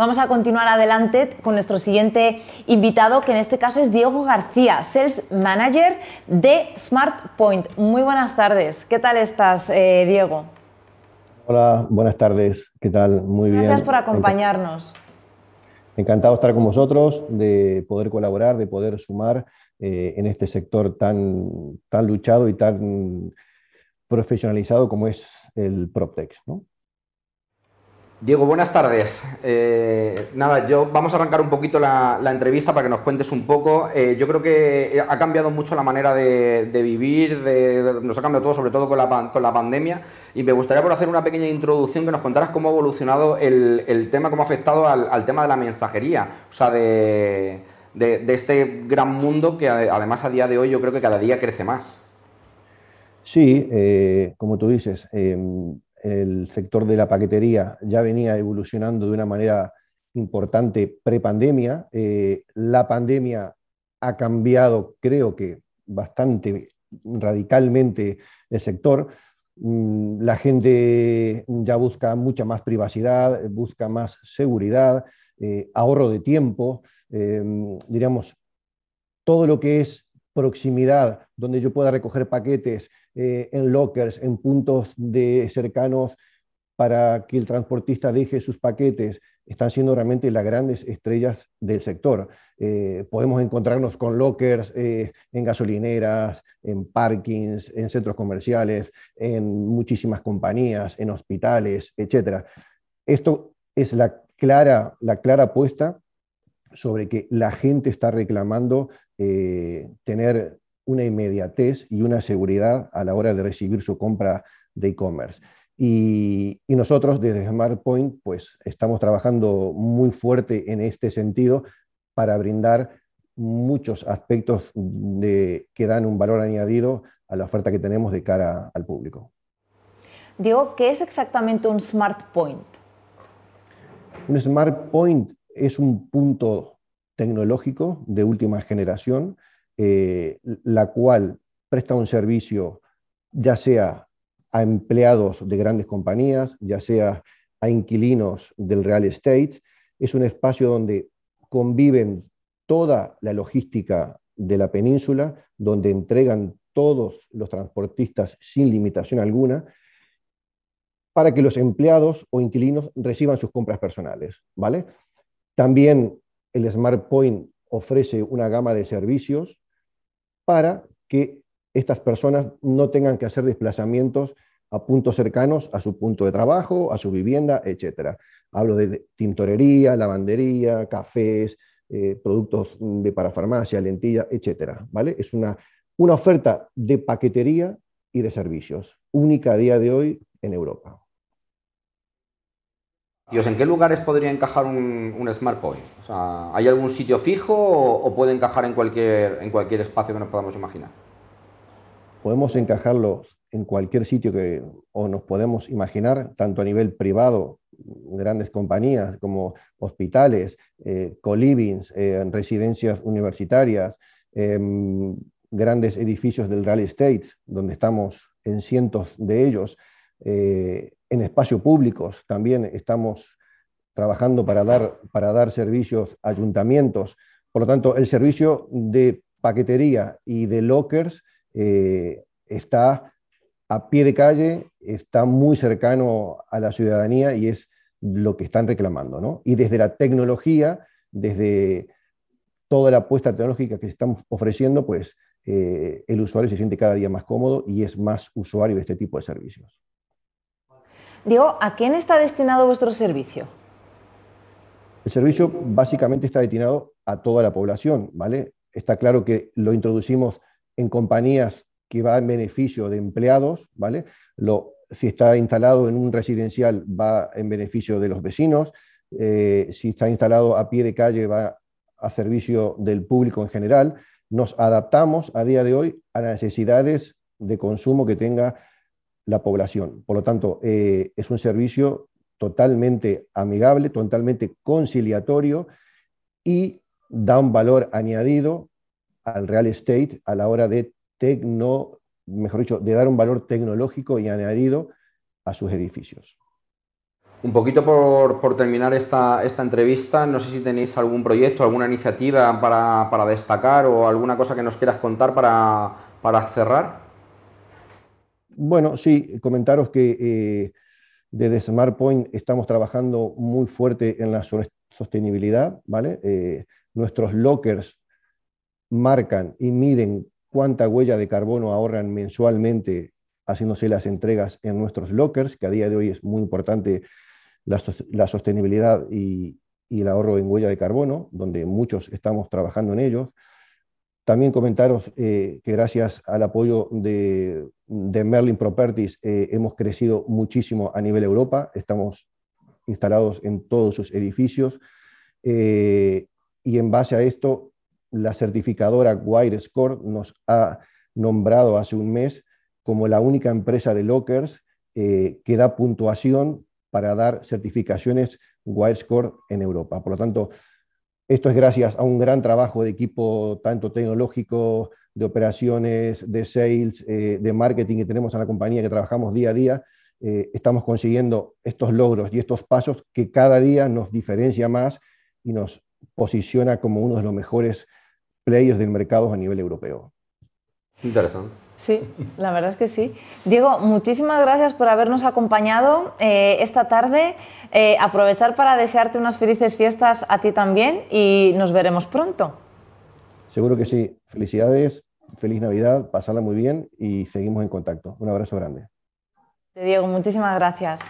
Vamos a continuar adelante con nuestro siguiente invitado, que en este caso es Diego García, Sales Manager de SmartPoint. Muy buenas tardes. ¿Qué tal estás, eh, Diego? Hola, buenas tardes. ¿Qué tal? Muy bien. Gracias por acompañarnos. Encantado de estar con vosotros, de poder colaborar, de poder sumar eh, en este sector tan, tan luchado y tan profesionalizado como es el PropTech. ¿no? Diego, buenas tardes. Eh, nada, yo vamos a arrancar un poquito la, entrevista para que nos cuentes un poco. Eh, yo creo que ha cambiado mucho la manera de, vivir, nos ha cambiado todo, sobre todo con la, con la, pandemia. Y me gustaría por hacer una pequeña introducción que nos contaras cómo ha evolucionado el, tema, cómo ha afectado al, tema de la mensajería, o sea, de, este gran mundo que además a día de hoy yo creo que cada día crece más. Sí, eh, como tú dices em, el sector de la paquetería ya venía evolucionando de una manera importante pre-pandemia. Eh, la pandemia ha cambiado, creo que bastante radicalmente el sector. Mm, la gente ya busca mucha más privacidad, busca más seguridad, eh, ahorro de tiempo, eh, diríamos, todo lo que es proximidad, donde yo pueda recoger paquetes eh, en lockers, en puntos de cercanos para que el transportista deje sus paquetes, están siendo realmente las grandes estrellas del sector. Eh, podemos encontrarnos con lockers eh, en gasolineras, en parkings, en centros comerciales, en muchísimas compañías, en hospitales, etc. Esto es la clara, la clara apuesta sobre que la gente está reclamando tener una inmediatez y una seguridad a la hora de recibir su compra de e-commerce. Y, nosotros desde SmartPoint pues estamos trabajando muy fuerte en este sentido para brindar muchos aspectos de, que dan un valor añadido a la oferta que tenemos de cara al público. Diego, ¿qué es exactamente un SmartPoint? Un SmartPoint es un punto tecnológico de última generación eh, la cual presta un servicio ya sea a empleados de grandes compañías, ya sea a inquilinos del real estate. Es un espacio donde conviven toda la logística de la península, donde entregan todos los transportistas sin limitación alguna, para que los empleados o inquilinos reciban sus compras personales. ¿vale? También el Smart Point ofrece una gama de servicios para que estas personas no tengan que hacer desplazamientos a puntos cercanos a su punto de trabajo, a su vivienda, etc. Hablo de tintorería, lavandería, cafés, eh, productos de parafarmacia, lentilla, etc. ¿vale? Es una, una oferta de paquetería y de servicios, única a día de hoy en Europa. ¿En qué lugares podría encajar un, un Smart Point? ¿Hay algún sitio fijo o, puede encajar en cualquier, en cualquier espacio que nos podamos imaginar? Podemos encajarlo en cualquier sitio que o nos podemos imaginar, tanto a nivel privado, grandes compañías como hospitales, eh, co-livings, eh, residencias universitarias, em, grandes edificios del real estate, donde estamos en cientos de ellos, eh, en espacios públicos también estamos trabajando para dar, para dar servicios a ayuntamientos. Por lo tanto, el servicio de paquetería y de lockers eh, está a pie de calle, está muy cercano a la ciudadanía y es lo que están reclamando. Y desde la tecnología, desde toda la apuesta tecnológica que estamos ofreciendo, pues eh, el usuario se siente cada día más cómodo y es más usuario de este tipo de servicios. Diego, ¿a quién está destinado vuestro servicio? El servicio básicamente está destinado a toda la población, ¿vale? Está claro que lo introducimos en compañías que va en beneficio de empleados, ¿vale? Si está instalado en un residencial va en beneficio de los vecinos, eh, si está instalado a pie de calle va a servicio del público en general. Nos adaptamos a día de hoy a las necesidades de consumo que tenga la población. Por lo tanto, eh, es un servicio totalmente amigable, totalmente conciliatorio y da un valor añadido al real estate a la hora de tecno, mejor dicho, de dar un valor tecnológico y añadido a sus edificios. Un poquito por, terminar esta, esta, entrevista, no sé si tenéis algún proyecto, alguna iniciativa para, destacar o alguna cosa que nos quieras contar para, cerrar. Bueno, sí, comentaros que eh, desde SmartPoint estamos trabajando muy fuerte en la sostenibilidad, ¿vale? Eh, nuestros lockers marcan y miden cuánta huella de carbono ahorran mensualmente haciéndose las entregas en nuestros lockers, que a día de hoy es muy importante la, sostenibilidad y, el ahorro en huella de carbono, donde muchos estamos trabajando en ellos. También comentaros eh, que gracias al apoyo de, Merlin Properties eh, hemos crecido muchísimo a nivel Europa, estamos instalados en todos sus edificios eh, y en base a esto la certificadora Wirescore nos ha nombrado hace un mes como la única empresa de lockers que da puntuación para dar certificaciones Wirescore en Europa. Por lo tanto, esto es gracias a un gran trabajo de equipo, tanto tecnológico, de operaciones, de sales, eh, de marketing que tenemos en la compañía, que trabajamos día a día. Eh, estamos consiguiendo estos logros y estos pasos que cada día nos diferencia más y nos posiciona como uno de los mejores players del mercado a nivel europeo. Interesante. Sí, la verdad es que sí. Diego, muchísimas gracias por habernos acompañado eh, esta tarde. Eh, aprovechar para desearte unas felices fiestas a ti también y nos veremos pronto. Seguro que sí. Felicidades, feliz Navidad, pasarla muy bien y seguimos en contacto. Un abrazo grande. Diego, muchísimas gracias.